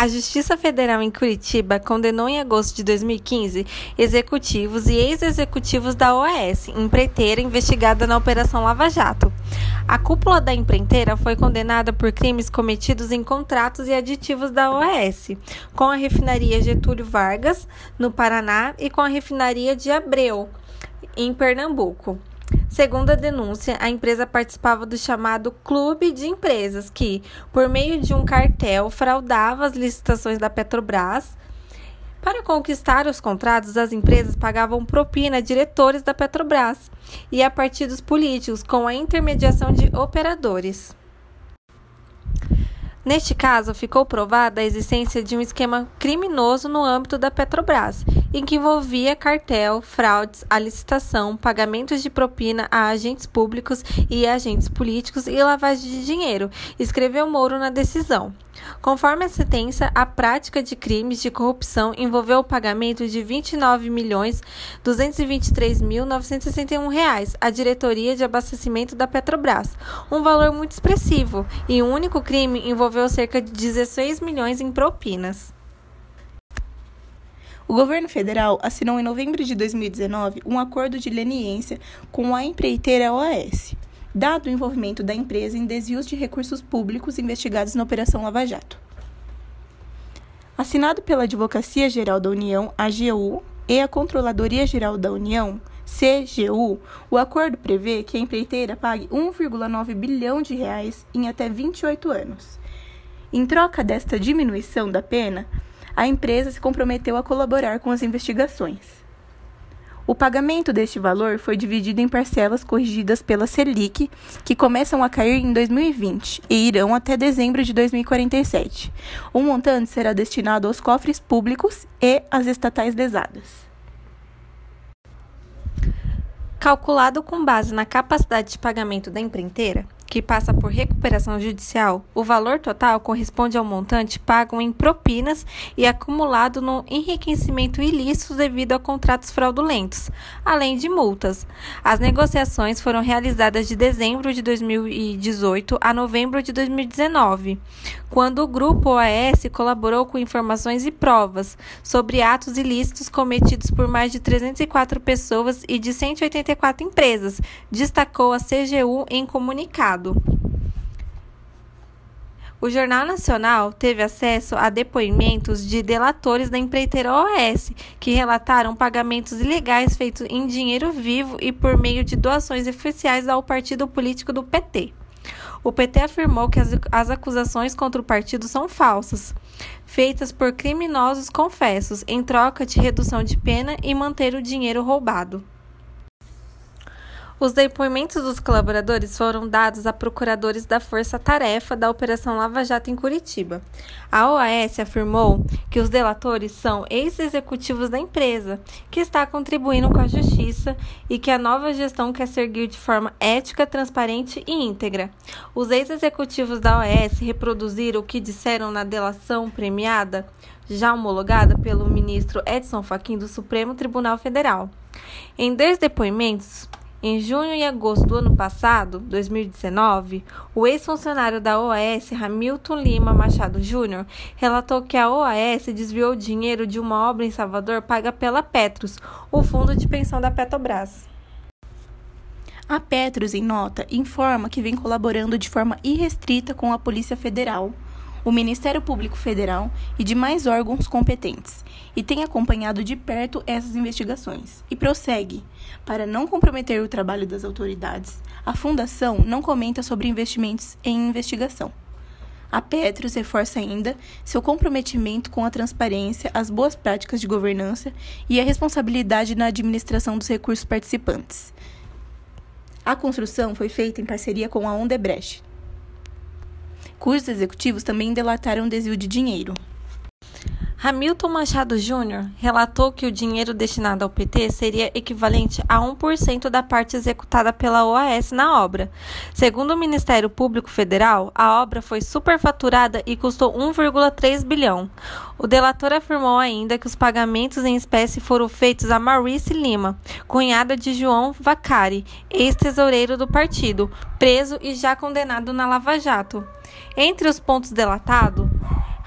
A Justiça Federal em Curitiba condenou em agosto de 2015 executivos e ex-executivos da OAS, empreiteira investigada na Operação Lava Jato. A cúpula da empreiteira foi condenada por crimes cometidos em contratos e aditivos da OAS, com a refinaria Getúlio Vargas, no Paraná, e com a refinaria de Abreu, em Pernambuco. Segundo a denúncia, a empresa participava do chamado Clube de Empresas, que, por meio de um cartel, fraudava as licitações da Petrobras. Para conquistar os contratos, as empresas pagavam propina a diretores da Petrobras e a partidos políticos com a intermediação de operadores. Neste caso, ficou provada a existência de um esquema criminoso no âmbito da Petrobras, em que envolvia cartel, fraudes à licitação, pagamentos de propina a agentes públicos e agentes políticos e lavagem de dinheiro, escreveu Moro na decisão. Conforme a sentença, a prática de crimes de corrupção envolveu o pagamento de R$ 29.223.961 à diretoria de abastecimento da Petrobras, um valor muito expressivo, e um único crime envolveu cerca de 16 milhões em propinas. O governo federal assinou em novembro de 2019 um acordo de leniência com a empreiteira OAS, dado o envolvimento da empresa em desvios de recursos públicos investigados na Operação Lava Jato. Assinado pela Advocacia Geral da União, AGU, e a Controladoria Geral da União, CGU, o acordo prevê que a empreiteira pague 1,9 bilhão de reais em até 28 anos. Em troca desta diminuição da pena, a empresa se comprometeu a colaborar com as investigações. O pagamento deste valor foi dividido em parcelas corrigidas pela Selic, que começam a cair em 2020 e irão até dezembro de 2047. O montante será destinado aos cofres públicos e às estatais lesadas. Calculado com base na capacidade de pagamento da empreiteira, que passa por recuperação judicial, o valor total corresponde ao montante pago em propinas e acumulado no enriquecimento ilícito devido a contratos fraudulentos, além de multas. As negociações foram realizadas de dezembro de 2018 a novembro de 2019, quando o grupo OAS colaborou com informações e provas sobre atos ilícitos cometidos por mais de 304 pessoas e de 184 empresas, destacou a CGU em comunicado. O Jornal Nacional teve acesso a depoimentos de delatores da empreiteira OAS, que relataram pagamentos ilegais feitos em dinheiro vivo e por meio de doações oficiais ao partido político do PT. O PT afirmou que as, as acusações contra o partido são falsas, feitas por criminosos confessos, em troca de redução de pena e manter o dinheiro roubado. Os depoimentos dos colaboradores foram dados a procuradores da Força Tarefa da Operação Lava Jato em Curitiba. A OAS afirmou que os delatores são ex-executivos da empresa, que está contribuindo com a justiça e que a nova gestão quer seguir de forma ética, transparente e íntegra. Os ex-executivos da OAS reproduziram o que disseram na delação premiada, já homologada pelo ministro Edson Fachin do Supremo Tribunal Federal. Em dois depoimentos, em junho e agosto do ano passado, 2019, o ex-funcionário da OAS, Hamilton Lima Machado Júnior, relatou que a OAS desviou dinheiro de uma obra em Salvador paga pela Petros, o fundo de pensão da Petrobras. A Petros, em nota, informa que vem colaborando de forma irrestrita com a Polícia Federal o Ministério Público Federal e demais órgãos competentes, e tem acompanhado de perto essas investigações. E prossegue: para não comprometer o trabalho das autoridades, a Fundação não comenta sobre investimentos em investigação. A Petros reforça ainda seu comprometimento com a transparência, as boas práticas de governança e a responsabilidade na administração dos recursos participantes. A construção foi feita em parceria com a Ondebrecht, cujos executivos também delataram desvio de dinheiro. Hamilton Machado Júnior relatou que o dinheiro destinado ao PT seria equivalente a 1% da parte executada pela OAS na obra. Segundo o Ministério Público Federal, a obra foi superfaturada e custou 1,3 bilhão. O delator afirmou ainda que os pagamentos em espécie foram feitos a Maurice Lima, cunhada de João Vacari, ex-tesoureiro do partido, preso e já condenado na Lava Jato. Entre os pontos delatados,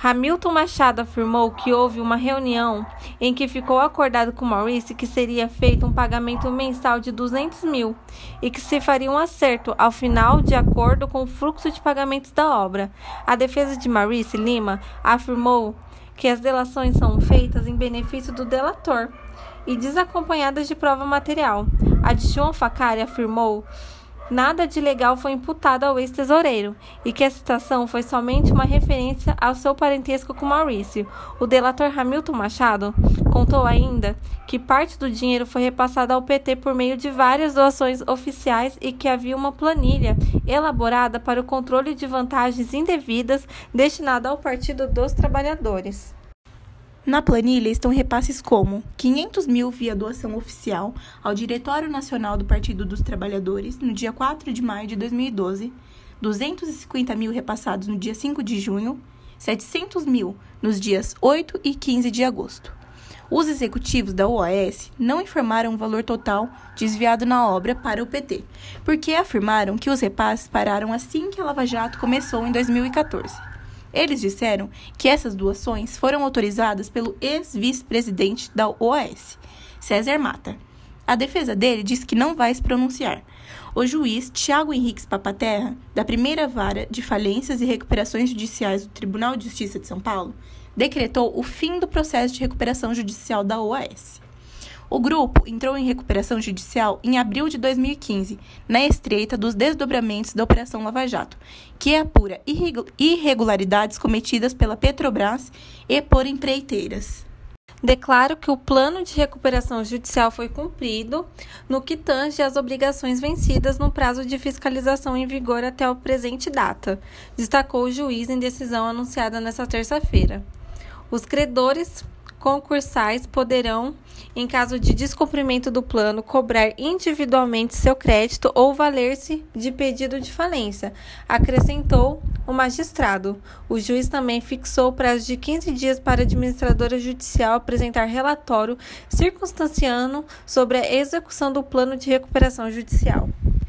Hamilton Machado afirmou que houve uma reunião em que ficou acordado com Maurice que seria feito um pagamento mensal de 200 mil e que se faria um acerto ao final de acordo com o fluxo de pagamentos da obra. A defesa de Maurice Lima afirmou que as delações são feitas em benefício do delator e desacompanhadas de prova material. A de João Facari afirmou nada de legal foi imputado ao ex-tesoureiro e que a citação foi somente uma referência ao seu parentesco com Maurício. O delator Hamilton Machado contou ainda que parte do dinheiro foi repassada ao PT por meio de várias doações oficiais e que havia uma planilha elaborada para o controle de vantagens indevidas destinada ao Partido dos Trabalhadores. Na planilha estão repasses como 500 mil via doação oficial ao Diretório Nacional do Partido dos Trabalhadores no dia 4 de maio de 2012, 250 mil repassados no dia 5 de junho, 700 mil nos dias 8 e 15 de agosto. Os executivos da OAS não informaram o valor total desviado na obra para o PT, porque afirmaram que os repasses pararam assim que a Lava Jato começou em 2014. Eles disseram que essas doações foram autorizadas pelo ex-vice-presidente da OAS, César Mata. A defesa dele disse que não vai se pronunciar. O juiz Tiago Henriques Papaterra, da primeira vara de falências e recuperações judiciais do Tribunal de Justiça de São Paulo, decretou o fim do processo de recuperação judicial da OAS. O grupo entrou em recuperação judicial em abril de 2015, na estreita dos desdobramentos da Operação Lava Jato, que apura irregularidades cometidas pela Petrobras e por empreiteiras. Declaro que o plano de recuperação judicial foi cumprido no que tange às obrigações vencidas no prazo de fiscalização em vigor até o presente data, destacou o juiz em decisão anunciada nesta terça-feira. Os credores concursais poderão, em caso de descumprimento do plano, cobrar individualmente seu crédito ou valer-se de pedido de falência, acrescentou o magistrado. O juiz também fixou o prazo de 15 dias para a administradora judicial apresentar relatório circunstanciando sobre a execução do plano de recuperação judicial.